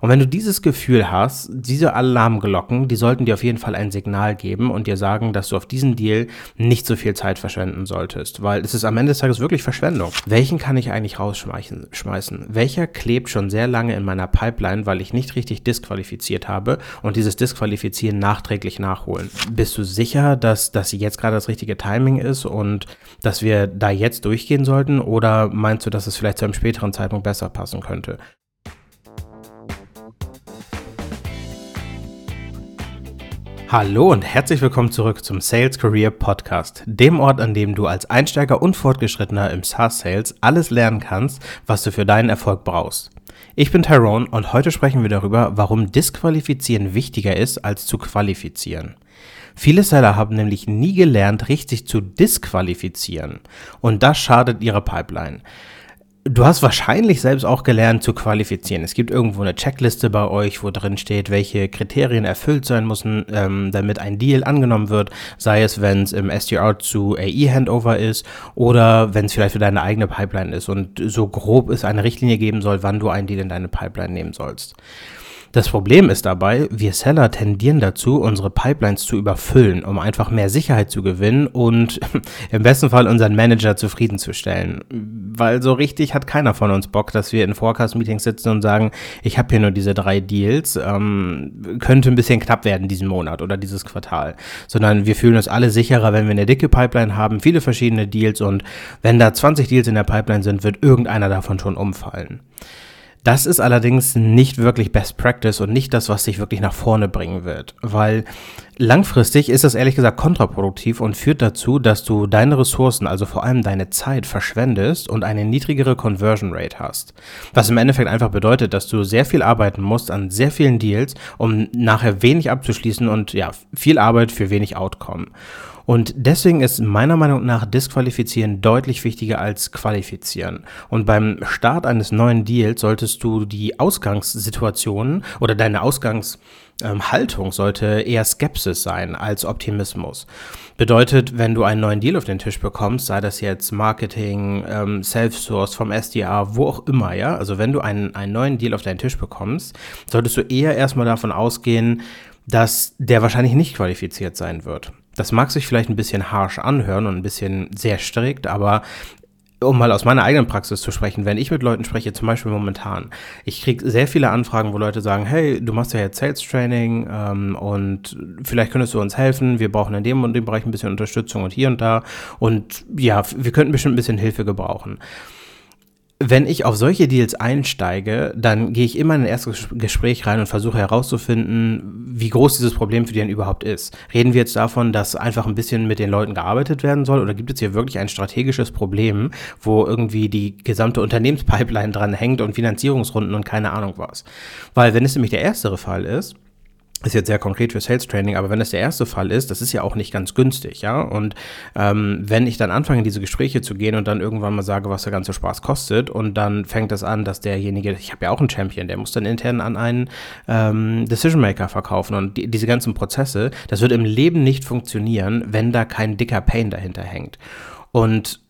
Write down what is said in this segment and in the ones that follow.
Und wenn du dieses Gefühl hast, diese Alarmglocken, die sollten dir auf jeden Fall ein Signal geben und dir sagen, dass du auf diesen Deal nicht so viel Zeit verschwenden solltest, weil es ist am Ende des Tages wirklich Verschwendung. Welchen kann ich eigentlich rausschmeißen? Welcher klebt schon sehr lange in meiner Pipeline, weil ich nicht richtig disqualifiziert habe und dieses Disqualifizieren nachträglich nachholen? Bist du sicher, dass das jetzt gerade das richtige Timing ist und dass wir da jetzt durchgehen sollten oder meinst du, dass es vielleicht zu einem späteren Zeitpunkt besser passen könnte? Hallo und herzlich willkommen zurück zum Sales Career Podcast, dem Ort, an dem du als Einsteiger und Fortgeschrittener im SaaS Sales alles lernen kannst, was du für deinen Erfolg brauchst. Ich bin Tyrone und heute sprechen wir darüber, warum Disqualifizieren wichtiger ist als zu qualifizieren. Viele Seller haben nämlich nie gelernt, richtig zu disqualifizieren und das schadet ihrer Pipeline. Du hast wahrscheinlich selbst auch gelernt zu qualifizieren. Es gibt irgendwo eine Checkliste bei euch, wo drin steht, welche Kriterien erfüllt sein müssen, ähm, damit ein Deal angenommen wird. Sei es, wenn es im SDR zu AI-Handover ist oder wenn es vielleicht für deine eigene Pipeline ist und so grob es eine Richtlinie geben soll, wann du einen Deal in deine Pipeline nehmen sollst. Das Problem ist dabei, wir Seller tendieren dazu, unsere Pipelines zu überfüllen, um einfach mehr Sicherheit zu gewinnen und im besten Fall unseren Manager zufriedenzustellen. Weil so richtig hat keiner von uns Bock, dass wir in Forecast-Meetings sitzen und sagen, ich habe hier nur diese drei Deals, ähm, könnte ein bisschen knapp werden diesen Monat oder dieses Quartal. Sondern wir fühlen uns alle sicherer, wenn wir eine dicke Pipeline haben, viele verschiedene Deals und wenn da 20 Deals in der Pipeline sind, wird irgendeiner davon schon umfallen. Das ist allerdings nicht wirklich Best Practice und nicht das, was dich wirklich nach vorne bringen wird, weil langfristig ist das ehrlich gesagt kontraproduktiv und führt dazu, dass du deine Ressourcen, also vor allem deine Zeit, verschwendest und eine niedrigere Conversion Rate hast. Was im Endeffekt einfach bedeutet, dass du sehr viel arbeiten musst an sehr vielen Deals, um nachher wenig abzuschließen und ja, viel Arbeit für wenig Outcome. Und deswegen ist meiner Meinung nach Disqualifizieren deutlich wichtiger als Qualifizieren. Und beim Start eines neuen Deals solltest du die Ausgangssituation oder deine Ausgangshaltung ähm, sollte eher Skepsis sein als Optimismus. Bedeutet, wenn du einen neuen Deal auf den Tisch bekommst, sei das jetzt Marketing, ähm, Self-Source vom SDA, wo auch immer, ja, also wenn du einen, einen neuen Deal auf deinen Tisch bekommst, solltest du eher erstmal davon ausgehen, dass der wahrscheinlich nicht qualifiziert sein wird. Das mag sich vielleicht ein bisschen harsh anhören und ein bisschen sehr strikt, aber um mal aus meiner eigenen Praxis zu sprechen, wenn ich mit Leuten spreche, zum Beispiel momentan, ich kriege sehr viele Anfragen, wo Leute sagen, hey, du machst ja jetzt Sales Training ähm, und vielleicht könntest du uns helfen, wir brauchen in dem und dem Bereich ein bisschen Unterstützung und hier und da. Und ja, wir könnten bestimmt ein bisschen Hilfe gebrauchen wenn ich auf solche Deals einsteige, dann gehe ich immer in ein erstes Gespräch rein und versuche herauszufinden, wie groß dieses Problem für die denn überhaupt ist. Reden wir jetzt davon, dass einfach ein bisschen mit den Leuten gearbeitet werden soll oder gibt es hier wirklich ein strategisches Problem, wo irgendwie die gesamte Unternehmenspipeline dran hängt und Finanzierungsrunden und keine Ahnung was? Weil wenn es nämlich der erstere Fall ist, ist jetzt sehr konkret für Sales Training, aber wenn das der erste Fall ist, das ist ja auch nicht ganz günstig, ja. Und ähm, wenn ich dann anfange, in diese Gespräche zu gehen und dann irgendwann mal sage, was der ganze Spaß kostet, und dann fängt das an, dass derjenige, ich habe ja auch einen Champion, der muss dann intern an einen ähm, Decision Maker verkaufen und die, diese ganzen Prozesse, das wird im Leben nicht funktionieren, wenn da kein dicker Pain dahinter hängt. Und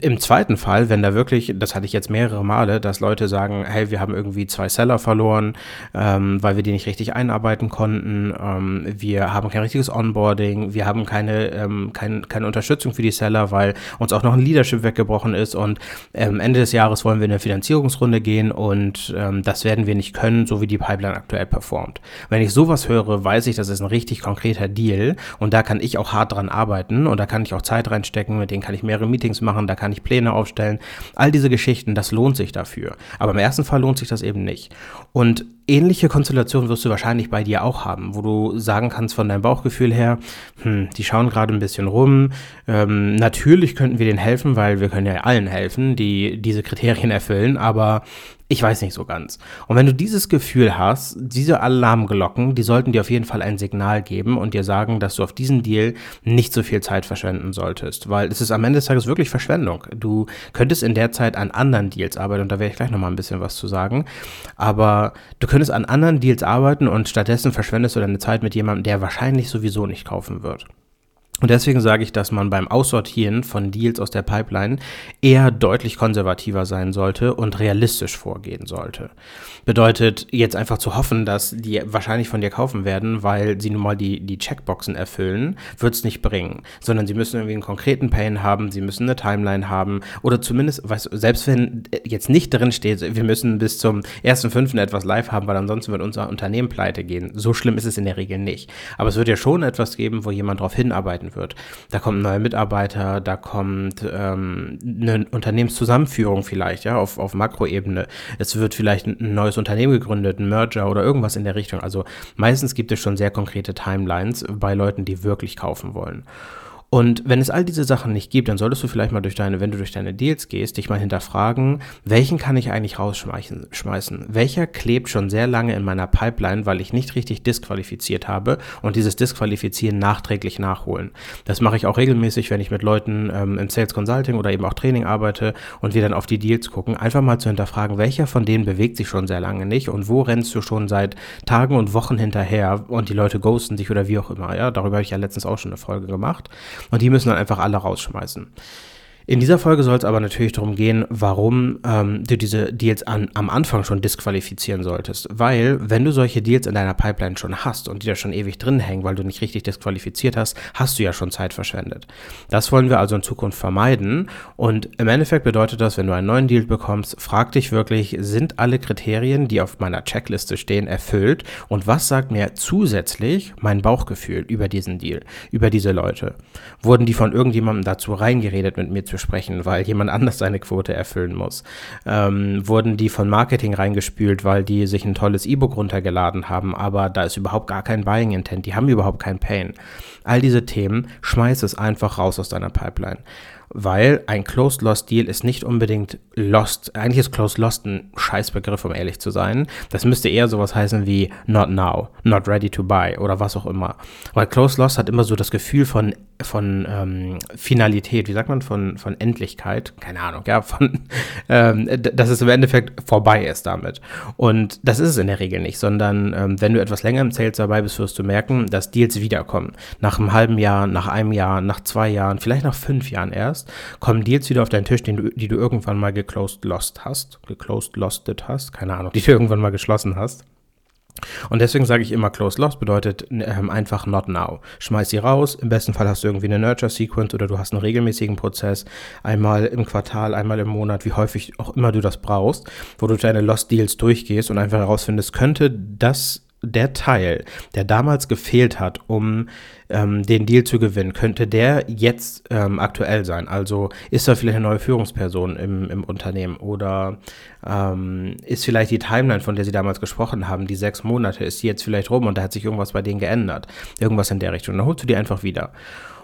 im zweiten Fall, wenn da wirklich, das hatte ich jetzt mehrere Male, dass Leute sagen, hey, wir haben irgendwie zwei Seller verloren, ähm, weil wir die nicht richtig einarbeiten konnten, ähm, wir haben kein richtiges Onboarding, wir haben keine, ähm, kein, keine Unterstützung für die Seller, weil uns auch noch ein Leadership weggebrochen ist und ähm, Ende des Jahres wollen wir in eine Finanzierungsrunde gehen und ähm, das werden wir nicht können, so wie die Pipeline aktuell performt. Wenn ich sowas höre, weiß ich, das ist ein richtig konkreter Deal und da kann ich auch hart dran arbeiten und da kann ich auch Zeit reinstecken, mit denen kann ich mehrere Meetings machen, machen, da kann ich Pläne aufstellen. All diese Geschichten, das lohnt sich dafür. Aber im ersten Fall lohnt sich das eben nicht. Und ähnliche Konstellationen wirst du wahrscheinlich bei dir auch haben, wo du sagen kannst von deinem Bauchgefühl her, hm, die schauen gerade ein bisschen rum. Ähm, natürlich könnten wir denen helfen, weil wir können ja allen helfen, die diese Kriterien erfüllen, aber ich weiß nicht so ganz. Und wenn du dieses Gefühl hast, diese Alarmglocken, die sollten dir auf jeden Fall ein Signal geben und dir sagen, dass du auf diesen Deal nicht so viel Zeit verschwenden solltest, weil es ist am Ende des Tages wirklich Verschwendung. Du könntest in der Zeit an anderen Deals arbeiten und da werde ich gleich nochmal ein bisschen was zu sagen, aber du könntest an anderen Deals arbeiten und stattdessen verschwendest du deine Zeit mit jemandem, der wahrscheinlich sowieso nicht kaufen wird. Und deswegen sage ich, dass man beim Aussortieren von Deals aus der Pipeline eher deutlich konservativer sein sollte und realistisch vorgehen sollte. Bedeutet jetzt einfach zu hoffen, dass die wahrscheinlich von dir kaufen werden, weil sie nun mal die, die Checkboxen erfüllen, wird es nicht bringen. Sondern sie müssen irgendwie einen konkreten Pain haben, sie müssen eine Timeline haben oder zumindest, weißt, selbst wenn jetzt nicht drin steht, wir müssen bis zum 1.5. etwas live haben, weil ansonsten wird unser Unternehmen pleite gehen. So schlimm ist es in der Regel nicht. Aber es wird ja schon etwas geben, wo jemand darauf hinarbeiten wird. Da kommt ein neuer Mitarbeiter, da kommt ähm, eine Unternehmenszusammenführung vielleicht, ja, auf, auf Makroebene. Es wird vielleicht ein neues Unternehmen gegründet, ein Merger oder irgendwas in der Richtung. Also meistens gibt es schon sehr konkrete Timelines bei Leuten, die wirklich kaufen wollen. Und wenn es all diese Sachen nicht gibt, dann solltest du vielleicht mal durch deine, wenn du durch deine Deals gehst, dich mal hinterfragen, welchen kann ich eigentlich rausschmeißen? Welcher klebt schon sehr lange in meiner Pipeline, weil ich nicht richtig disqualifiziert habe und dieses Disqualifizieren nachträglich nachholen. Das mache ich auch regelmäßig, wenn ich mit Leuten ähm, im Sales Consulting oder eben auch Training arbeite und wir dann auf die Deals gucken, einfach mal zu hinterfragen, welcher von denen bewegt sich schon sehr lange nicht und wo rennst du schon seit Tagen und Wochen hinterher und die Leute ghosten dich oder wie auch immer. Ja, darüber habe ich ja letztens auch schon eine Folge gemacht. Und die müssen dann einfach alle rausschmeißen. In dieser Folge soll es aber natürlich darum gehen, warum ähm, du diese Deals an, am Anfang schon disqualifizieren solltest. Weil, wenn du solche Deals in deiner Pipeline schon hast und die da schon ewig drin hängen, weil du nicht richtig disqualifiziert hast, hast du ja schon Zeit verschwendet. Das wollen wir also in Zukunft vermeiden. Und im Endeffekt bedeutet das, wenn du einen neuen Deal bekommst, frag dich wirklich, sind alle Kriterien, die auf meiner Checkliste stehen, erfüllt? Und was sagt mir zusätzlich mein Bauchgefühl über diesen Deal, über diese Leute? Wurden die von irgendjemandem dazu reingeredet, mit mir zu sprechen, weil jemand anders seine Quote erfüllen muss? Ähm, wurden die von Marketing reingespült, weil die sich ein tolles E-Book runtergeladen haben, aber da ist überhaupt gar kein Buying Intent, die haben überhaupt kein Pain. All diese Themen, schmeiß es einfach raus aus deiner Pipeline weil ein Closed Lost Deal ist nicht unbedingt Lost. Eigentlich ist Closed Lost ein Scheißbegriff, um ehrlich zu sein. Das müsste eher sowas heißen wie Not Now, Not Ready to Buy oder was auch immer. Weil Closed Lost hat immer so das Gefühl von, von ähm, Finalität, wie sagt man, von, von Endlichkeit, keine Ahnung, ja, von, ähm, dass es im Endeffekt vorbei ist damit. Und das ist es in der Regel nicht, sondern ähm, wenn du etwas länger im Sales dabei bist, wirst du merken, dass Deals wiederkommen. Nach einem halben Jahr, nach einem Jahr, nach zwei Jahren, vielleicht nach fünf Jahren erst hast, kommen Deals wieder auf deinen Tisch, du, die du irgendwann mal geclosed lost hast, geclosed losted hast, keine Ahnung, die du irgendwann mal geschlossen hast. Und deswegen sage ich immer, close lost bedeutet ähm, einfach not now. Schmeiß sie raus. Im besten Fall hast du irgendwie eine Nurture Sequence oder du hast einen regelmäßigen Prozess. Einmal im Quartal, einmal im Monat, wie häufig auch immer du das brauchst, wo du deine Lost Deals durchgehst und einfach herausfindest, könnte das der Teil, der damals gefehlt hat, um ähm, den Deal zu gewinnen, könnte der jetzt ähm, aktuell sein? Also ist da vielleicht eine neue Führungsperson im, im Unternehmen oder ähm, ist vielleicht die Timeline, von der Sie damals gesprochen haben, die sechs Monate, ist die jetzt vielleicht rum und da hat sich irgendwas bei denen geändert? Irgendwas in der Richtung. Dann holst du die einfach wieder.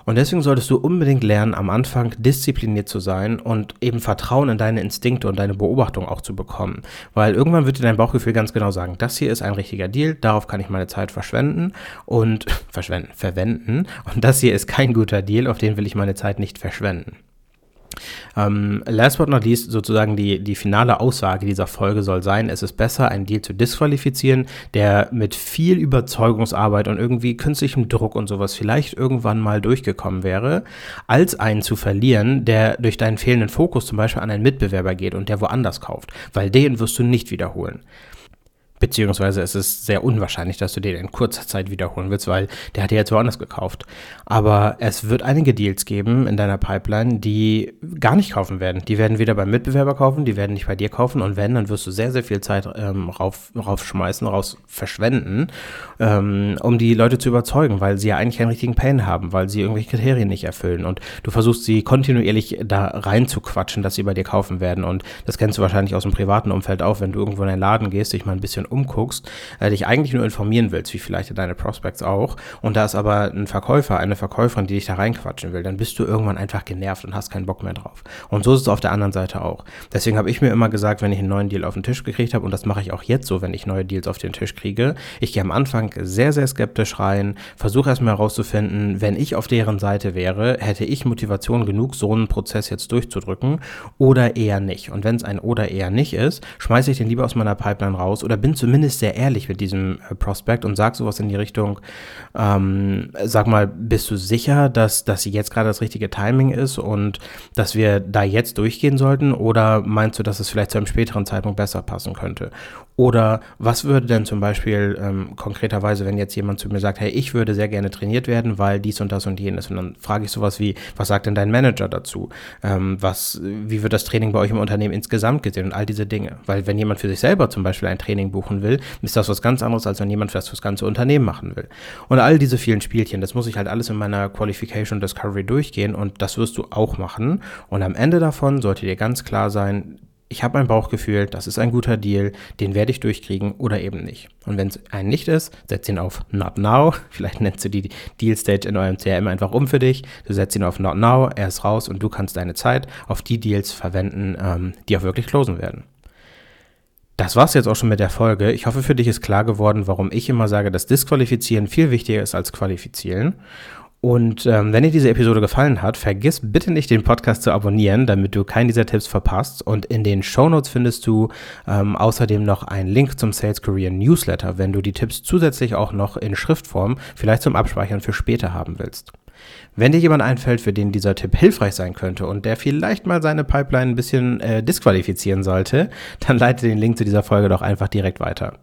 Und deswegen solltest du unbedingt lernen, am Anfang diszipliniert zu sein und eben Vertrauen in deine Instinkte und deine Beobachtung auch zu bekommen. Weil irgendwann wird dir dein Bauchgefühl ganz genau sagen, das hier ist ein richtiger Deal, darauf kann ich meine Zeit verschwenden und verschwenden, verwenden. Und das hier ist kein guter Deal, auf den will ich meine Zeit nicht verschwenden. Ähm, last but not least, sozusagen die, die finale Aussage dieser Folge soll sein, es ist besser, einen Deal zu disqualifizieren, der mit viel Überzeugungsarbeit und irgendwie künstlichem Druck und sowas vielleicht irgendwann mal durchgekommen wäre, als einen zu verlieren, der durch deinen fehlenden Fokus zum Beispiel an einen Mitbewerber geht und der woanders kauft, weil den wirst du nicht wiederholen. Beziehungsweise es ist sehr unwahrscheinlich, dass du den in kurzer Zeit wiederholen willst, weil der hat ja jetzt woanders gekauft. Aber es wird einige Deals geben in deiner Pipeline, die gar nicht kaufen werden. Die werden wieder beim Mitbewerber kaufen, die werden nicht bei dir kaufen und wenn, dann wirst du sehr, sehr viel Zeit ähm, rauf, raufschmeißen, raus verschwenden, ähm, um die Leute zu überzeugen, weil sie ja eigentlich keinen richtigen Pain haben, weil sie irgendwelche Kriterien nicht erfüllen. Und du versuchst sie kontinuierlich da rein zu quatschen, dass sie bei dir kaufen werden. Und das kennst du wahrscheinlich aus dem privaten Umfeld auch, wenn du irgendwo in einen Laden gehst, dich mal ein bisschen umguckst, äh, dich eigentlich nur informieren willst, wie vielleicht deine Prospects auch, und da ist aber ein Verkäufer, eine Verkäuferin, die dich da reinquatschen will, dann bist du irgendwann einfach genervt und hast keinen Bock mehr drauf. Und so ist es auf der anderen Seite auch. Deswegen habe ich mir immer gesagt, wenn ich einen neuen Deal auf den Tisch gekriegt habe, und das mache ich auch jetzt so, wenn ich neue Deals auf den Tisch kriege, ich gehe am Anfang sehr, sehr skeptisch rein, versuche erstmal herauszufinden, wenn ich auf deren Seite wäre, hätte ich Motivation genug, so einen Prozess jetzt durchzudrücken oder eher nicht. Und wenn es ein oder eher nicht ist, schmeiße ich den lieber aus meiner Pipeline raus oder bin zumindest sehr ehrlich mit diesem äh, Prospect und sag sowas in die Richtung, ähm, sag mal, bist du sicher, dass, dass jetzt gerade das richtige Timing ist und dass wir da jetzt durchgehen sollten oder meinst du, dass es vielleicht zu einem späteren Zeitpunkt besser passen könnte? Oder was würde denn zum Beispiel ähm, konkreterweise, wenn jetzt jemand zu mir sagt, hey, ich würde sehr gerne trainiert werden, weil dies und das und jenes. Und dann frage ich sowas wie, was sagt denn dein Manager dazu? Ähm, was, wie wird das Training bei euch im Unternehmen insgesamt gesehen und all diese Dinge? Weil wenn jemand für sich selber zum Beispiel ein Training buchen will, ist das was ganz anderes, als wenn jemand das fürs ganze Unternehmen machen will. Und all diese vielen Spielchen, das muss ich halt alles in meiner Qualification Discovery durchgehen und das wirst du auch machen. Und am Ende davon sollte dir ganz klar sein, ich habe ein Bauchgefühl, das ist ein guter Deal, den werde ich durchkriegen oder eben nicht. Und wenn es ein nicht ist, setz ihn auf Not Now. Vielleicht nennst du die Deal Stage in eurem CRM einfach um für dich. Du setzt ihn auf Not Now, er ist raus und du kannst deine Zeit auf die Deals verwenden, ähm, die auch wirklich closen werden. Das war's jetzt auch schon mit der Folge. Ich hoffe, für dich ist klar geworden, warum ich immer sage, dass Disqualifizieren viel wichtiger ist als Qualifizieren. Und ähm, wenn dir diese Episode gefallen hat, vergiss bitte nicht, den Podcast zu abonnieren, damit du keinen dieser Tipps verpasst. Und in den Show Notes findest du ähm, außerdem noch einen Link zum Sales Career Newsletter, wenn du die Tipps zusätzlich auch noch in Schriftform vielleicht zum Abspeichern für später haben willst. Wenn dir jemand einfällt, für den dieser Tipp hilfreich sein könnte und der vielleicht mal seine Pipeline ein bisschen äh, disqualifizieren sollte, dann leite den Link zu dieser Folge doch einfach direkt weiter.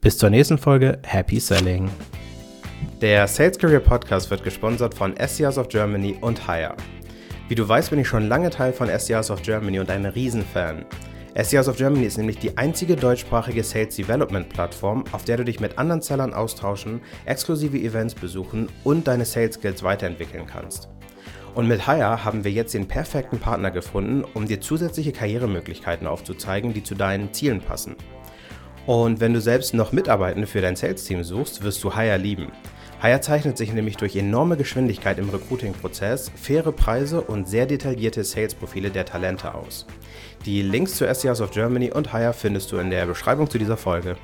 Bis zur nächsten Folge. Happy Selling! Der Sales Career Podcast wird gesponsert von SCRs of Germany und Hire. Wie du weißt, bin ich schon lange Teil von SCRs of Germany und ein Riesenfan. SCRs of Germany ist nämlich die einzige deutschsprachige Sales Development Plattform, auf der du dich mit anderen Sellern austauschen, exklusive Events besuchen und deine Sales Skills weiterentwickeln kannst. Und mit Hire haben wir jetzt den perfekten Partner gefunden, um dir zusätzliche Karrieremöglichkeiten aufzuzeigen, die zu deinen Zielen passen. Und wenn du selbst noch Mitarbeitende für dein Sales-Team suchst, wirst du Hire lieben. Hire zeichnet sich nämlich durch enorme Geschwindigkeit im Recruiting-Prozess, faire Preise und sehr detaillierte Sales-Profile der Talente aus. Die Links zu SCRs of Germany und Hire findest du in der Beschreibung zu dieser Folge.